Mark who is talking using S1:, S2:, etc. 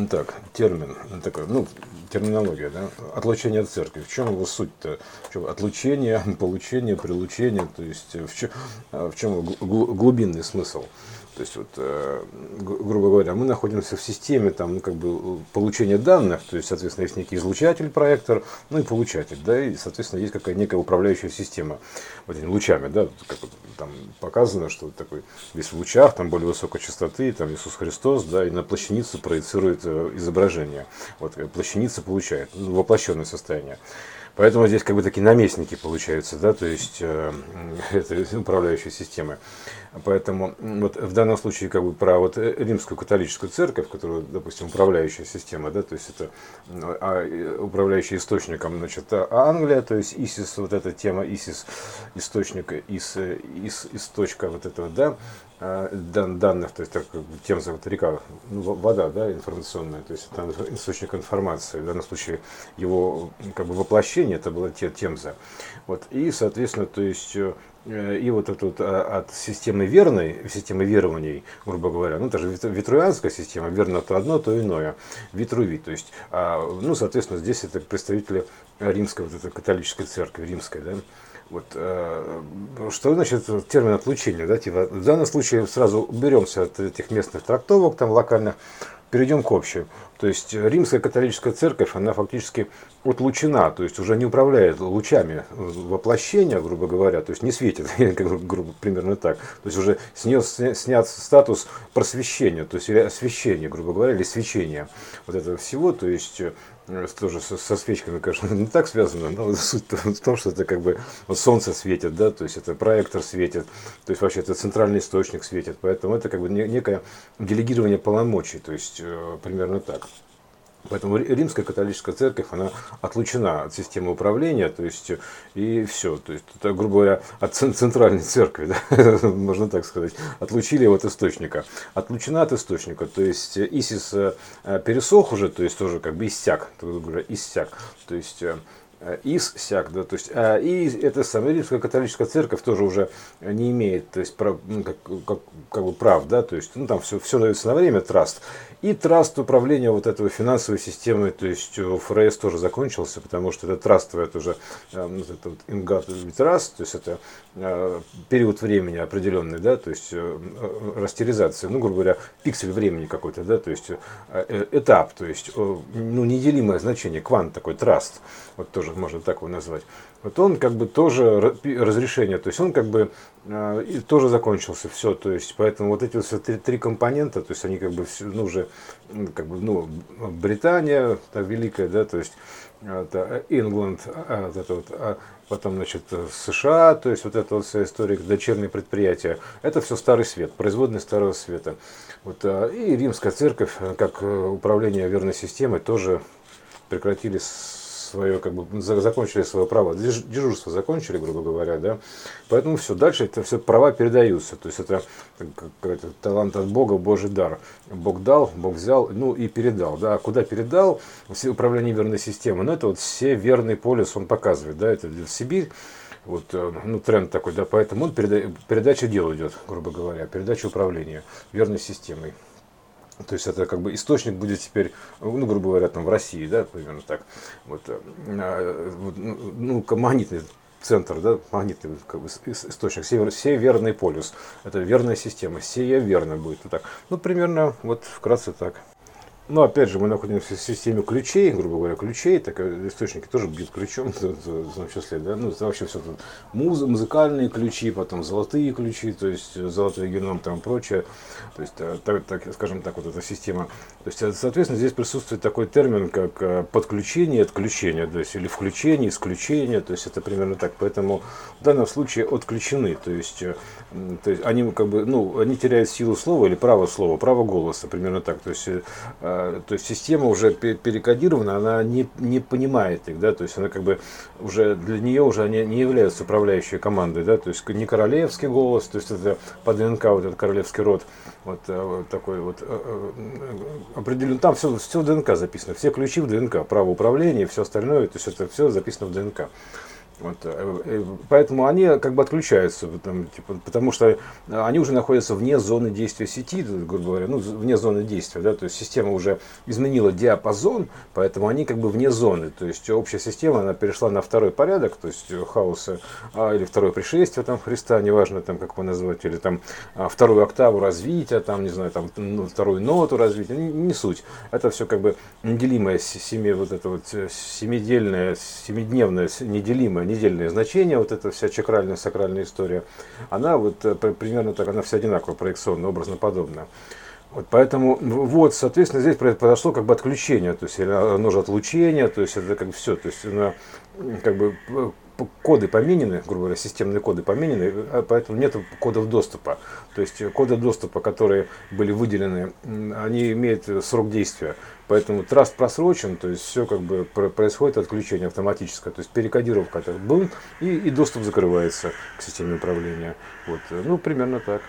S1: Ну так, термин, ну, такой, ну, терминология, да, отлучение от церкви. В чем его суть-то? Отлучение, получение, прилучение, то есть в чем, в чем глубинный смысл? То есть, вот, э, грубо говоря, мы находимся в системе там, ну, как бы, получения данных, то есть, соответственно, есть некий излучатель, проектор, ну и получатель, да, и, соответственно, есть какая некая управляющая система вот этими лучами, да, как вот, там показано, что такой весь в лучах, там более высокой частоты, там Иисус Христос, да, и на плащаницу проецирует э, изображение. Вот э, плащаница получает, ну, воплощенное состояние. Поэтому здесь как бы такие наместники получаются, да, то есть э, это управляющие системы. Поэтому вот в данном случае как бы про вот римскую католическую церковь, которая, допустим, управляющая система, да, то есть это а, управляющий источником, значит, а Англия, то есть ИСИС, вот эта тема ИСИС, источника, ИС, ИС, источка вот этого, да, а, дан, данных, то есть так, Темза, вот река, ну, вода, да, информационная, то есть это источник информации, в данном случае его как бы воплощение, это была Темза. Вот, и, соответственно, то есть Э, и вот это вот а, от системы верной, системы верований, грубо говоря, ну, даже витруянская система, верно то одно, то иное, витруви, то есть, а, ну, соответственно, здесь это представители римской, вот этой католической церкви, римской, да, вот, э, что значит термин отлучения, да, типа, в данном случае сразу уберемся от этих местных трактовок, там, локальных, перейдем к общему. То есть римская католическая церковь, она фактически отлучена, то есть уже не управляет лучами воплощения, грубо говоря, то есть не светит, грубо, примерно так. То есть уже с нее снят статус просвещения, то есть освещения, грубо говоря, или свечения вот этого всего, то есть э, тоже со, со свечками, конечно, не так связано, но суть в том, что это как бы вот солнце светит, да, то есть это проектор светит, то есть вообще это центральный источник светит, поэтому это как бы некое делегирование полномочий, то есть э, примерно так. Поэтому римская католическая церковь, она отлучена от системы управления, то есть и все, то есть это, грубо говоря, от центральной церкви, да, можно так сказать, отлучили его от источника. Отлучена от источника, то есть Исис э, пересох уже, то есть тоже как бы иссяк, грубо говоря, иссяк, то есть э, Э, из сяк, да, то есть, а, и эта самая римская католическая церковь тоже уже не имеет, то есть, прав, ну, как, как, как бы прав, да, то есть, ну, там все, все дается на время, траст. И траст управления вот этого финансовой системой, то есть, ФРС тоже закончился, потому что это трастовое, это уже, э, ну, это вот ингат траст, то есть, это э, период времени определенный, да, то есть, растеризация, ну, грубо говоря, пиксель времени какой-то, да, то есть, этап, то есть, ну, неделимое значение, квант такой, траст, вот тоже можно так его назвать. Вот он как бы тоже разрешение, то есть он как бы э, тоже закончился все, то есть поэтому вот эти вот три, три компонента, то есть они как бы все, ну уже как бы ну Британия та великая, да, то есть это England, а, вот это вот, а потом значит США, то есть вот эта вот вся история дочерние предприятия, это все старый свет, производный старого света. Вот, а, и римская церковь, как управление верной системой, тоже прекратили свое, как бы, закончили свое право, дежурство закончили, грубо говоря, да. Поэтому все, дальше это все права передаются. То есть это, это талант от Бога, Божий дар. Бог дал, Бог взял, ну и передал, да. А куда передал? Все управление верной системы. Ну это вот все верный полюс он показывает, да, это Сибирь вот, э, ну, тренд такой, да, поэтому он переда передача дел идет, грубо говоря, передача управления верной системой. То есть это как бы источник будет теперь, ну, грубо говоря, там в России, да, примерно так. Вот, э, а, ну, магнитный центр, да, магнитный как бы, источник, север, северный полюс. Это верная система, сея верно будет. Вот так. Ну, примерно вот вкратце так. Но опять же, мы находимся в системе ключей, грубо говоря, ключей, так источники тоже бьют ключом, в том числе, да, ну, это вообще все тут муз, музыкальные ключи, потом золотые ключи, то есть золотой геном там прочее, то есть, э, так, так, скажем так, вот эта система. То есть, э, соответственно, здесь присутствует такой термин, как э, подключение, отключение, то есть, или включение, исключение, то есть, это примерно так. Поэтому в данном случае отключены, то есть, то есть они как бы, ну, они теряют силу слова или право слова, право голоса, примерно так. То есть, то есть система уже перекодирована, она не, не понимает их, да, то есть она как бы уже для нее уже они не являются управляющей командой, да, то есть не королевский голос, то есть это по ДНК вот этот королевский род, вот, э, вот такой вот э, э, определен, там все, все в ДНК записано, все ключи в ДНК, право управления, все остальное, то есть это все записано в ДНК. Вот, э, э, поэтому они как бы отключаются, там, типа, потому что они уже находятся вне зоны действия сети, грубо говоря, ну, вне зоны действия, да, то есть система уже изменила диапазон, поэтому они как бы вне зоны, то есть общая система, она перешла на второй порядок, то есть хаоса, а, или второе пришествие там Христа, неважно там как его назвать, или там а, вторую октаву развития, там, не знаю, там ну, вторую ноту развития, не, не суть, это все как бы неделимое семи, вот это вот э, семидельное, семидневное, неделимое недельное значение, вот эта вся чакральная, сакральная история, она вот э, примерно так, она вся одинаково проекционная, образно подобная. Вот поэтому, вот, соответственно, здесь произошло как бы отключение, то есть оно же отлучение, то есть это как бы все, то есть она, как бы коды поменены, грубо говоря, системные коды поменены, а поэтому нет кодов доступа. То есть коды доступа, которые были выделены, они имеют срок действия. Поэтому траст просрочен, то есть все как бы происходит отключение автоматическое, то есть перекодировка так, бум, и, и доступ закрывается к системе управления. Вот, ну, примерно так.